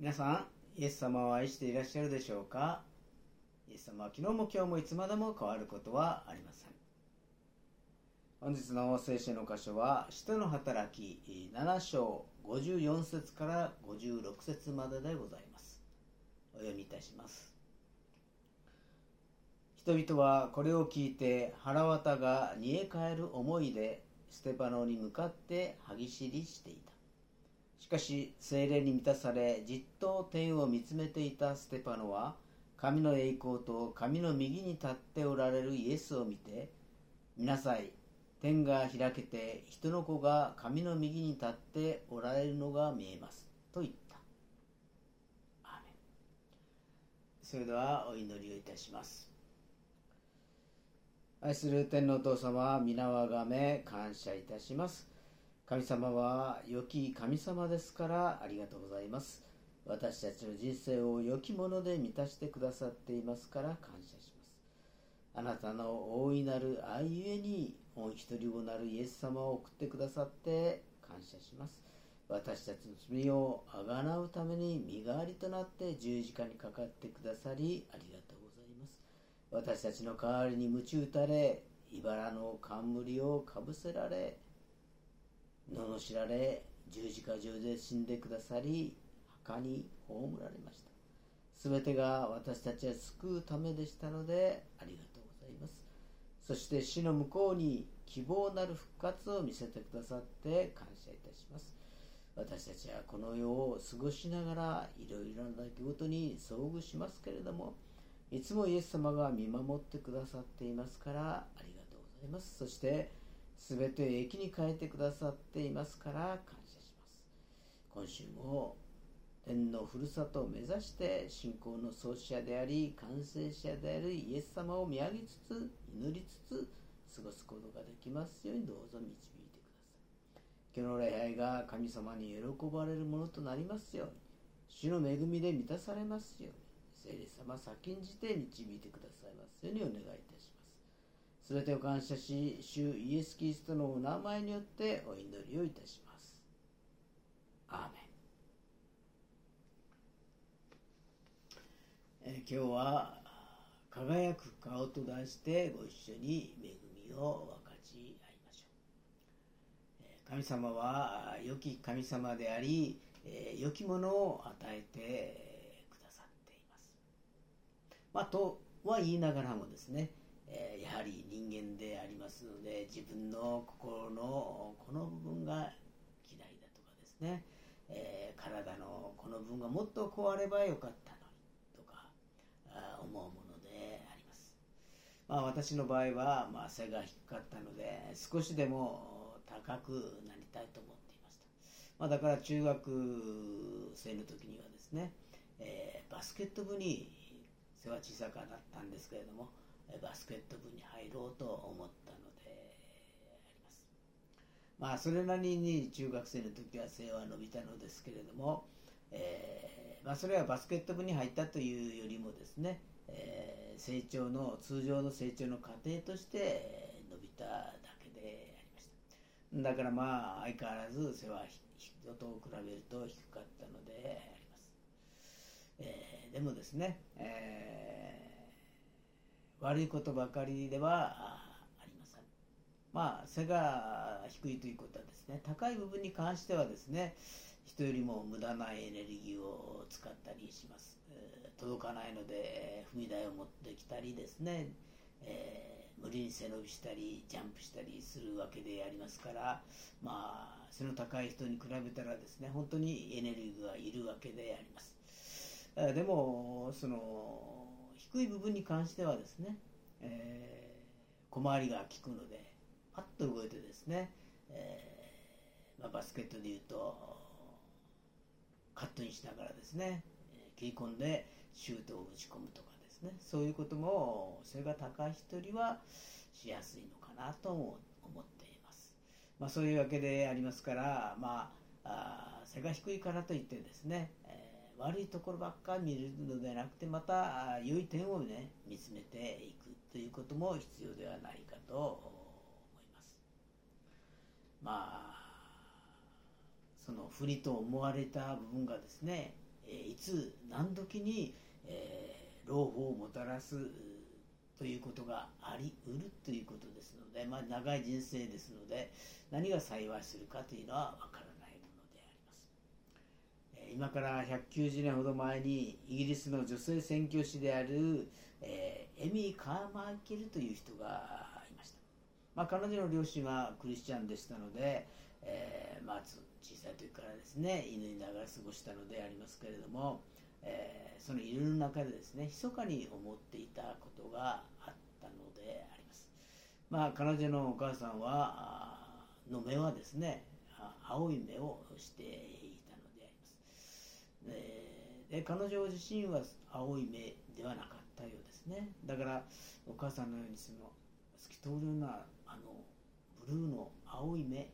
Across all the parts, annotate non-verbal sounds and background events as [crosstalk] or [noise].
皆さん、イエス様を愛していらっしゃるでしょうか？イエス様は昨日も今日もいつまでも変わることはありません。本日の聖書の箇所は、使徒の働き7章54節から56節まででございます。お読みいたします。人々はこれを聞いて腹渡が煮え返る思いでステパノに向かって歯ぎしりしていた。しかし精霊に満たされじっと天を見つめていたステパノは神の栄光と神の右に立っておられるイエスを見て見なさい天が開けて人の子が神の右に立っておられるのが見えますと言った。それではお祈りをいたします。愛する天皇お父様皆をあがめ感謝いたします。神様は良き神様ですからありがとうございます。私たちの人生を良きもので満たしてくださっていますから感謝します。あなたの大いなる愛ゆえに御一人子なるイエス様を送ってくださって感謝します。私たちの罪をあがなうために身代わりとなって十字架にかかってくださりありがとうございます。私たちの代わりに鞭打たれ、茨の冠をかぶせられ、罵られ十字架上で死んでくださり墓に葬られました。全てが私たちを救うためでしたのでありがとうございます。そして死の向こうに希望なる復活を見せてくださって感謝いたします。私たちはこの世を過ごしながらいろいろな出来事に遭遇しますけれどもいつもイエス様が見守ってくださっていますからありがとうございます。そして全てを益に変えてくださっていますから感謝します。今週も天のふるさとを目指して信仰の創始者であり完成者であるイエス様を見上げつつ祈りつつ過ごすことができますようにどうぞ導いてください。今日の礼拝が神様に喜ばれるものとなりますように主の恵みで満たされますように聖霊様先んじて導いてくださいますようにお願いいたします。すべてを感謝し、主イエス・キリストのお名前によってお祈りをいたします。アーメン。え今日は、輝く顔と題してご一緒に恵みを分かち合いましょう。神様は良き神様であり、良きものを与えてくださっています。まあ、とは言いながらもですね、えー、やはり人間でありますので自分の心のこの部分が嫌いだとかですね、えー、体のこの部分がもっとこうあればよかったのにとかあ思うものであります、まあ、私の場合は、まあ、背が低かったので少しでも高くなりたいと思っていました、まあ、だから中学生の時にはですね、えー、バスケット部に背は小さかったんですけれどもバスケット部に入ろうと思ったのであります。まあそれなりに中学生の時は背は伸びたのですけれども、えー、まあ、それはバスケット部に入ったというよりもですね、えー、成長の通常の成長の過程として伸びただけでありましただからまあ相変わらず背は人と比べると低かったのであります、えー、でもですね、えー悪いことばかりではありません。まあ、背が低いということはですね、高い部分に関してはですね、人よりも無駄なエネルギーを使ったりします。届かないので、踏み台を持ってきたりですね、えー、無理に背伸びしたり、ジャンプしたりするわけでありますから、まあ、背の高い人に比べたらですね、本当にエネルギーがいるわけであります。えでも、その、低い部分に関してはですね、えー、小回りが効くので、パッと動いてですね、えー、まあ、バスケットでいうと、カットインしながらですね、切り込んでシュートを打ち込むとかですね、そういうことも背が高い人よりはしやすいのかなと思っています。まあ、そういうわけでありますから、まあ、あ背が低いからといってですね、悪いところばっかり見るのではなくてまた良い点をね見つめていくということも必要ではないかと思います。まあその不利と思われた部分がですね、えいつ何時に、えー、老婆をもたらすということがありうるということですので、まあ、長い人生ですので何が幸いするかというのは分からないものであります。え今から190年ほど前にイギリスの女性宣教師である、えー、エミー・カーマーケルという人がいました。まあ、彼女の両親はクリスチャンでしたので、えー、まあ、小さい時からですね祈りながら過ごしたのでありますけれども、えー、その祈りの中でですね密かに思っていたことがあったのであります。まあ、彼女のお母さんはの目はですね青い目をしていた。で彼女自身は青い目ではなかったようですね。だからお母さんのようにその透き通るようなあのブルーの青い目、え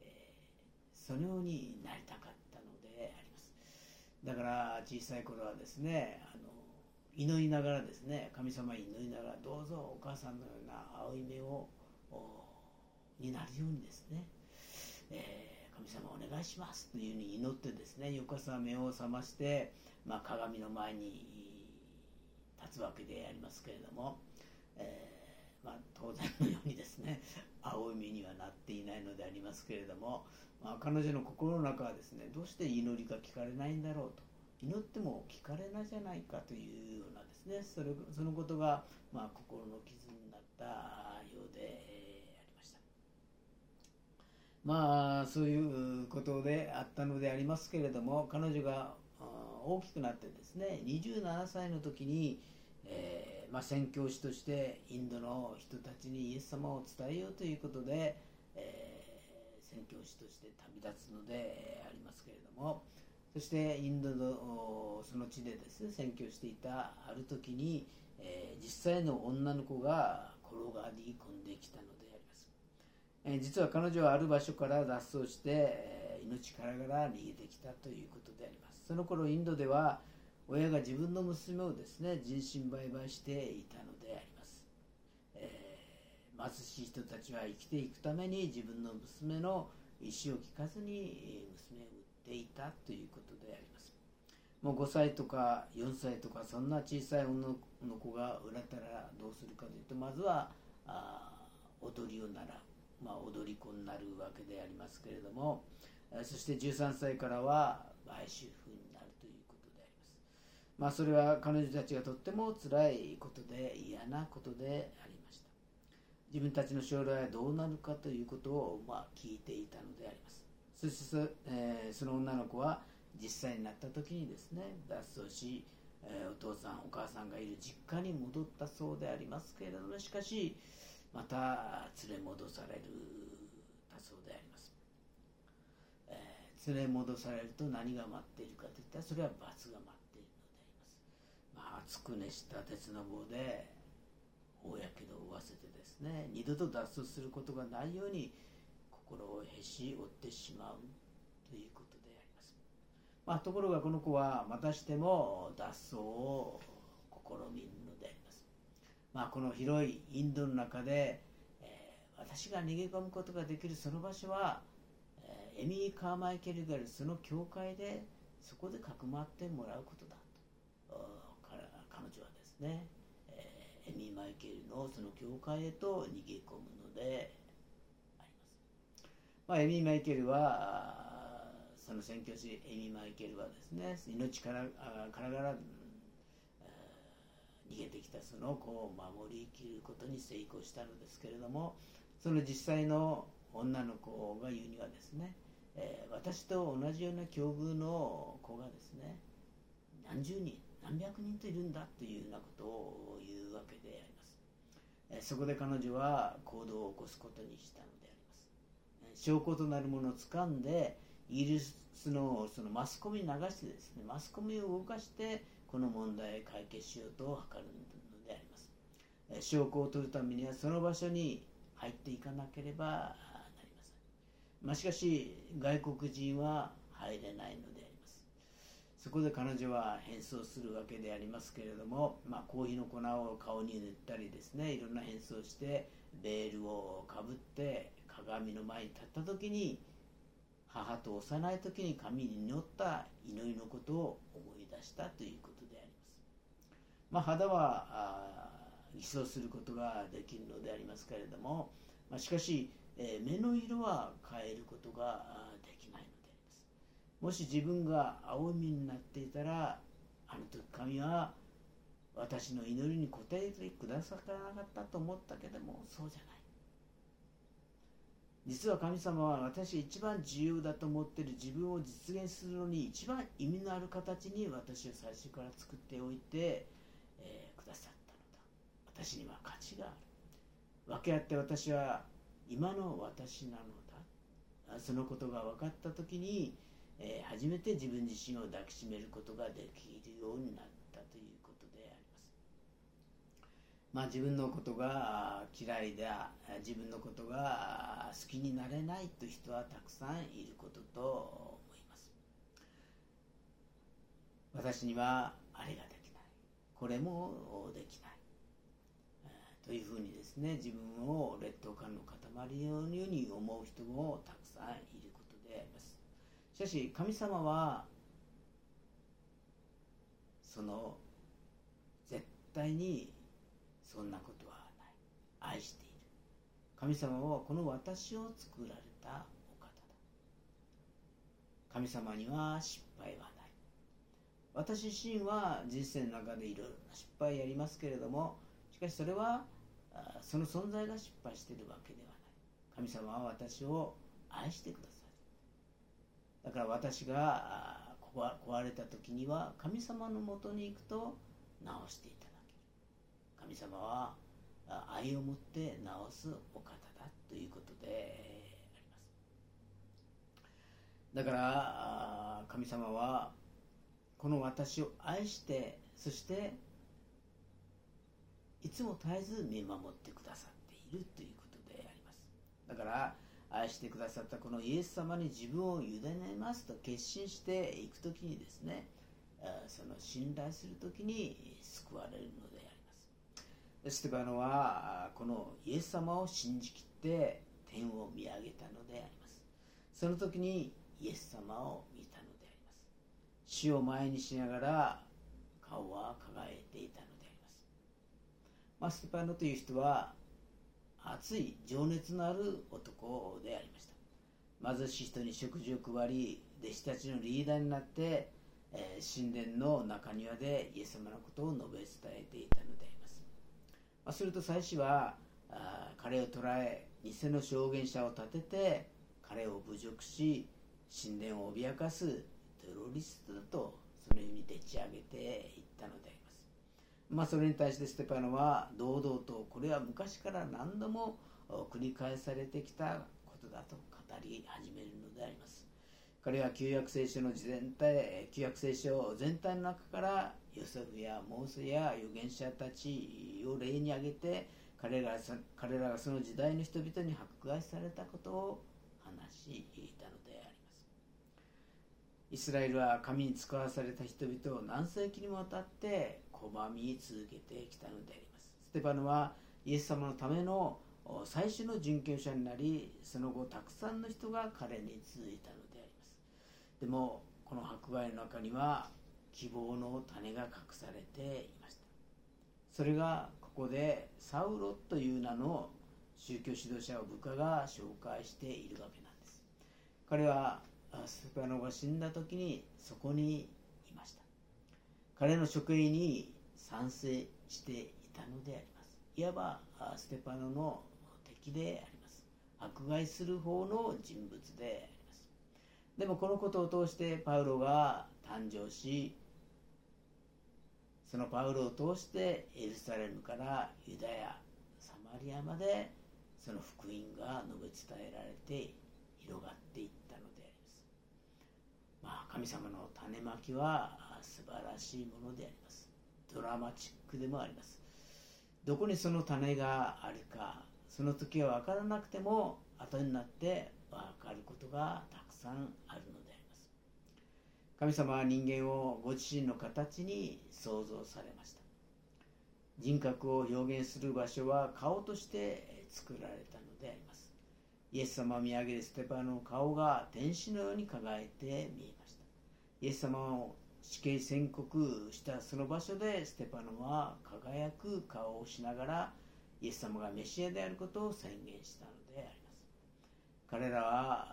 ー、そのようになりたかったのであります。だから小さい頃はですねあの祈りながらですね神様に祈りながらどうぞお母さんのような青い目をになるようにですね、えー、様お願いしますというふうに祈ってですね翌朝目を覚まして、まあ、鏡の前に立つわけでありますけれども、えー、まあ、当然のようにですね [laughs] 青い目にはなっていないのでありますけれども、まあ、彼女の心の中はですねどうして祈りが聞かれないんだろうと。祈っても聞かれないじゃないかというようなですねそれそのことが、まあ、心の傷になったようでまあそういうことであったのでありますけれども彼女が大きくなってですね27歳の時に、えー、まあ、宣教師としてインドの人たちにイエス様を伝えようということで、えー、宣教師として旅立つのでありますけれどもそしてインドのその地でですね宣教していたある時に、えー、実際の女の子が転がり込んできたのえ実は彼女はある場所から脱走して、命からがら逃げてきたということであります。その頃インドでは親が自分の娘をですね人身売買していたのであります、えー、貧しい人たちは生きていくために自分の娘の意思を聞かずに娘を売っていたということであります。もう5歳とか4歳とかそんな小さい女の子が売られたらどうするかというとまずはあ踊りを習う。まあ、踊り子になるわけでありますけれどもそして13歳からは売春婦になるということであります。まあ、それは彼女たちがとっても辛いことで嫌なことでありました。自分たちの将来はどうなるかということを、まあ、聞いていたのであります。そしてそ,、えー、その女の子は実際になった時にですね脱走し、お父さんお母さんがいる実家に戻ったそうでありますけれどもしかしまた連れ戻される。だそうであります、えー、連れ戻されると何が待っているかといったらそれは罰が待っているのであります。まあ熱く熱した鉄の棒で大やけどを負わせてですね二度と脱走することがないように心をへし折ってしまう。ということであります、まあ、ところがこの子はまたしても脱走を試みるまあ、この広いインドの中で、えー、私が逃げ込むことができるその場所は、えー、エミー・カーマイケルがあるその教会でそこでかくまってもらうことだと。彼女はですね、えー、エミー・マイケルのその教会へと逃げ込むのであります、まあ、エミー・マイケルはその宣教師エミー・マイケルはですね命からからがら逃げてきたその子を守りきることに成功したのですけれどもその実際の女の子が言うにはですね、えー、私と同じような境遇の子がですね何十人何百人といるんだというようなことを言うわけであります、え、そこで彼女は行動を起こすことにしたのであります、証拠となるものを掴んでイギリスのそのマスコミに流してですねマスコミを動かしてこの問題を解決しようと図るのであります。証拠を取るためにはその場所に入っていかなければなりません。まあ、しかし外国人は入れないのであります。そこで彼女は変装するわけでありますけれども、まあ、コーヒーの粉を顔に塗ったりですねいろんな変装してベールをかぶって鏡の前に立った時に母と幼い時に神に祈った祈りのことを思い出したということ。まあ、肌は偽装することができるのでありますけれども、まあ、しかし、えー、目の色は変えることができないのであります。もし自分が青みになっていたらあの時神は私の祈りに応えてくださらなかったと思ったけどもそうじゃない。実は神様は私一番重要だと思っている自分を実現するのに一番意味のある形に私を最初から作っておいて、ださったのだ。私には価値がある。分け合って私は今の私なのだ。そのことが分かった時に、えー、初めて自分自身を抱きしめることができるようになったということであります。まあ自分のことが嫌いだ。自分のことが好きになれないという人はたくさんいることと思います。私にはあれがでこれもできない。というふうにですね自分を劣等感の塊のように思う人もたくさんいることであります。しかし神様はその絶対にそんなことはない。愛している。神様はこの私を作られたお方だ。神様には失敗はない。私自身は人生の中でいろいろな失敗やりますけれどもしかしそれはその存在が失敗しているわけではない。神様は私を愛してください。だから私が壊れた時には神様のもとに行くと直していただける。神様は愛を持って直すお方だということであります。だから神様はこの私を愛してそしていつも絶えず見守ってくださっているということであります。だから愛してくださったこのイエス様に自分を委ねますと決心していく時にですねその信頼する時に救われるのであります。ステパノはこのイエス様を信じきって天を見上げたのであります。その時にイエス様を見たの死を前にしながら顔は輝いていたのでありまあ、ステパノという人は熱い情熱のある男でありました。貧しい人に食事を配り弟子たちのリーダーになって、えー、神殿の中庭でイエス様のことを述べ伝えていたのであります、まあ、すると祭司はあ彼を捕らえ偽の証言者を立てて彼を侮辱し神殿を脅かすテロリストだとそのようにでち上げていったのであります。まあ、それに対してステパノは堂々とこれは昔から何度も繰り返されてきたことだと語り始めるのであります。彼は旧約聖書の全体旧約聖書全体の中からヨセフやモーセや預言者たちを例に挙げて彼ら彼らがその時代の人々に迫害されたことを話しいたのです。イスラエルは神に使わされた人々を何世紀にもわたって拒み続けてきたのであります。ステパノはイエス様のための最初の殉教者になりその後たくさんの人が彼に続いたのであります。でもこの迫害の中には希望の種が隠されていました。それがここでサウロという名の宗教指導者を部下が紹介しているわけなんです。彼はスパノが死んだ時にそこにいました。彼の職員に賛成していたのであります。いわばステパノの敵であります。迫害する方の人物であります。でもこのことを通してパウロが誕生しそのパウロを通してエルサレムからユダヤサマリアまでその福音が述べ伝えられて広がっていった。まあ神様の種まきは素晴らしいものであります。ドラマチックでもあります。どこにその種があるかその時は分からなくても後になって分かることがたくさんあるのであります。神様は人間をご自身の形に創造されました。人格を表現する場所は顔として作られたのであります。イエス様を見上げるステパノの顔が天使のように輝いて見えイエス様を死刑宣告したその場所でステパノは輝く顔をしながらイエス様がメシアであることを宣言したのであります。彼らは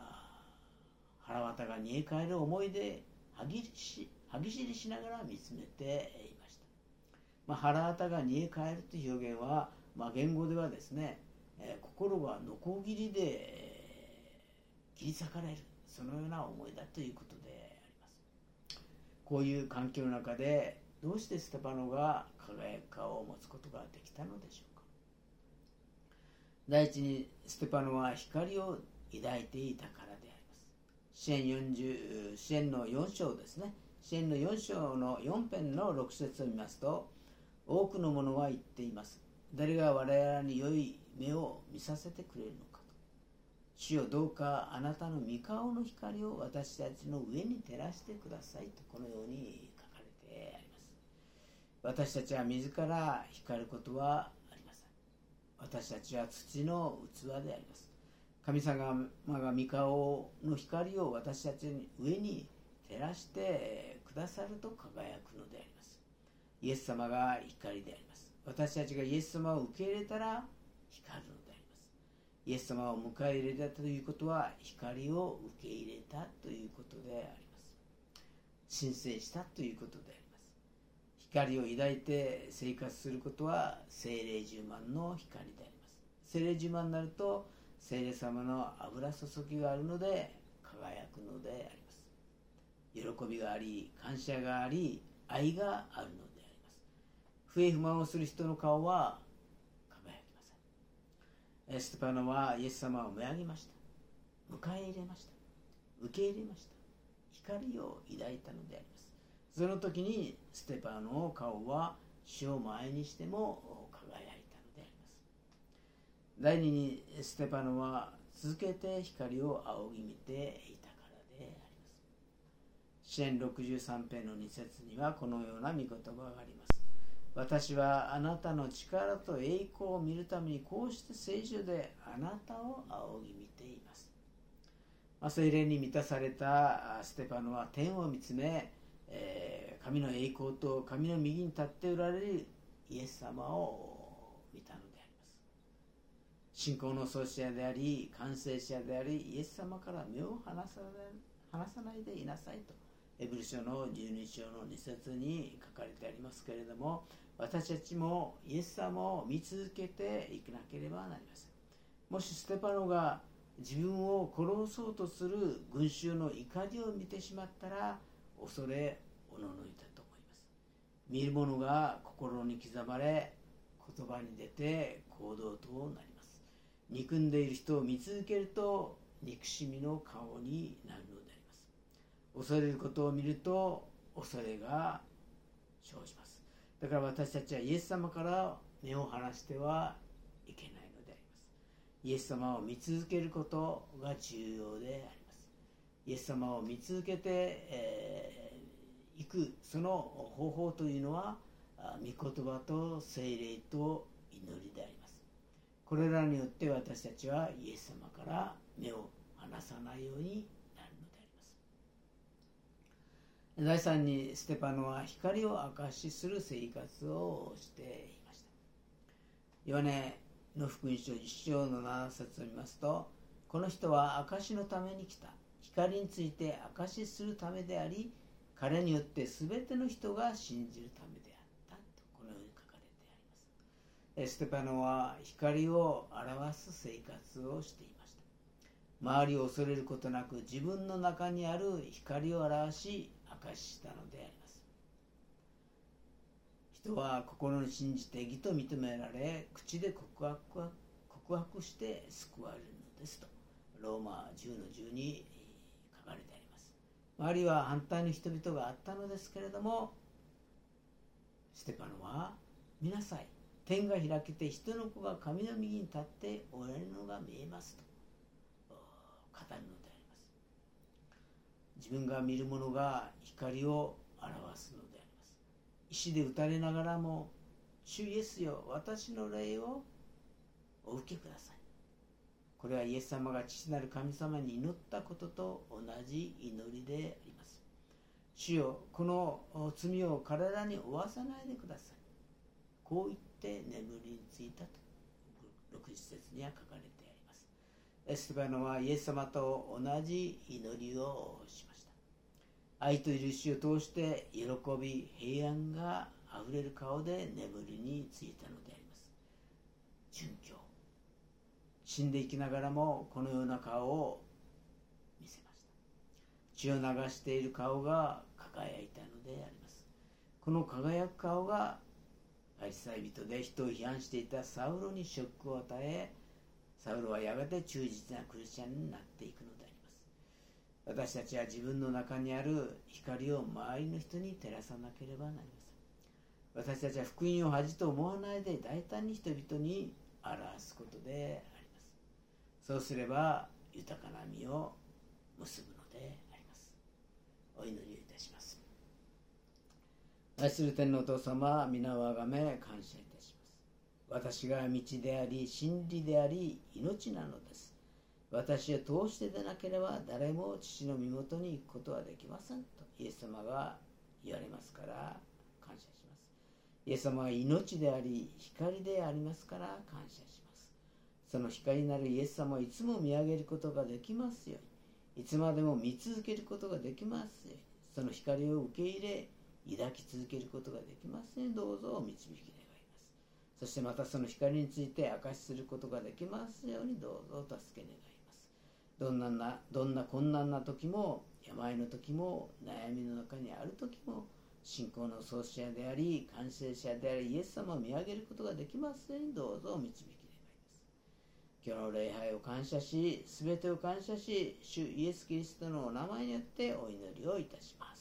腹渡が煮え返る思いで歯ぎし歯ぎしりしながら見つめていました、まあ、腹渡が煮え返るという表現は、まあ、言語ではですね、えー、心がノコギリで、切り裂かれるそのような思いだということですこういう環境の中でどうしてステパノが輝く顔を持つことができたのでしょうか？第一にステパノは光を抱いていたからであります。支援40支援の4章ですね。支援の4章の4編の6節を見ますと多くの者は言っています。誰が我々に良い目を見させてくれるのか。主よどうかあなたの御顔の光を私たちの上に照らしてくださいとこのように書かれてあります。私たちは自ら光ることはありません。私たちは土の器であります。神様が御顔の光を私たちに上に照らしてくださると輝くのであります。イエス様が光であります。私たちがイエス様を受け入れたら光るのイエス様を迎え入れたということは光を受け入れたということであります。申請したということであります。光を抱いて生活することは精霊十万の光であります。精霊十万になると精霊様の油注ぎがあるので輝くのであります。喜びがあり感謝があり愛があるのであります。不平不満をする人の顔はエステパノはイエス様を見上げました。迎え入れました。受け入れました。光を抱いたのであります。その時にステパノの顔は死を前にしても輝いたのであります。第二にステパノは続けて光を仰ぎ見ていたからであります。支援63編の2節にはこのような御言葉があります私はあなたの力と栄光を見るためにこうして聖書であなたを仰ぎ見ています、まあ、精霊に満たされたステパノは天を見つめえ、神の栄光と神の右に立っておられるイエス様を見たのであります。信仰の創始者であり完成者でありイエス様から目を離さ離さないでいなさいとエブル書の12章の2節に書かれてありますけれども私たちもイエス様を見続けていかなければなりません。もしステパノが自分を殺そうとする群衆の怒りを見てしまったら恐れおののいたと思います。見る者が心に刻まれ言葉に出て行動となります。憎んでいる人を見続けると憎しみの顔になるのであります。恐れることを見ると恐れが生じます。だから私たちはイエス様から目を離してはいけないのであります。イエス様を見続けることが重要であります。イエス様を見続けてい、えー、くその方法というのは御言葉と聖霊と祈りであります。これらによって私たちはイエス様から目を離さないように第3にステパノは光を証しする生活をしていました。ヨネの福音書1章の7節を見ますとこの人は証のために来た。光について証しするためであり彼によって全ての人が信じるためであったとこのように書かれてあります。エステパノは光を表す生活をしていました。周りを恐れることなく自分の中にある光を表ししたのであります。人は心に信じて義と認められ口で告白は告白して救われるのですとローマ10の12書かれてあります。周りは反対の人々があったのですけれどもステパノは見なさい。天が開けて人の子が神の右に立っておられるのが見えますと語るのであります。自分が見るものが光を表すのであります。石で打たれながらも主イエスよ私の霊をお受けください。これはイエス様が父なる神様に祈ったことと同じ祈りであります。主よこの罪を体に負わさないでください。こう言って眠りについたと6節には書かれてあります。エステバノはイエス様と同じ祈りをしました愛と許しを通して喜び平安があふれる顔で眠りについたのであります。殉教。死んでいきながらもこのような顔を見せました。血を流している顔が輝いたのであります。この輝く顔がパリサイ人で人を批判していたサウロにショックを与えサウロはやがて忠実なクリスチャンになっていくのです。私たちは自分の中にある光を周りの人に照らさなければなりません。私たちは福音を恥と思わないで大胆に人々に表すことであります。そうすれば豊かな実を結ぶのであります。お祈りをいたします。愛する天皇お父様皆をあがめ感謝いたします。私が道であり真理であり命なのです。私を通してでなければ誰も父の身元に行くことはできませんと。イエス様が言われますから感謝します。イエス様は命であり光でありますから感謝します。その光なるイエス様をいつも見上げることができますように。いつまでも見続けることができますように。その光を受け入れ抱き続けることができますねどうぞお導き願います。そしてまたその光について証しすることができますように。どうぞお助け願います。どんななどんな困難な時も病の時も悩みの中にある時も信仰の創始者であり完成者でありイエス様を見上げることができますようにどうぞ導き願いです。今日の礼拝を感謝し全てを感謝し主イエス・キリストのお名前によってお祈りをいたします。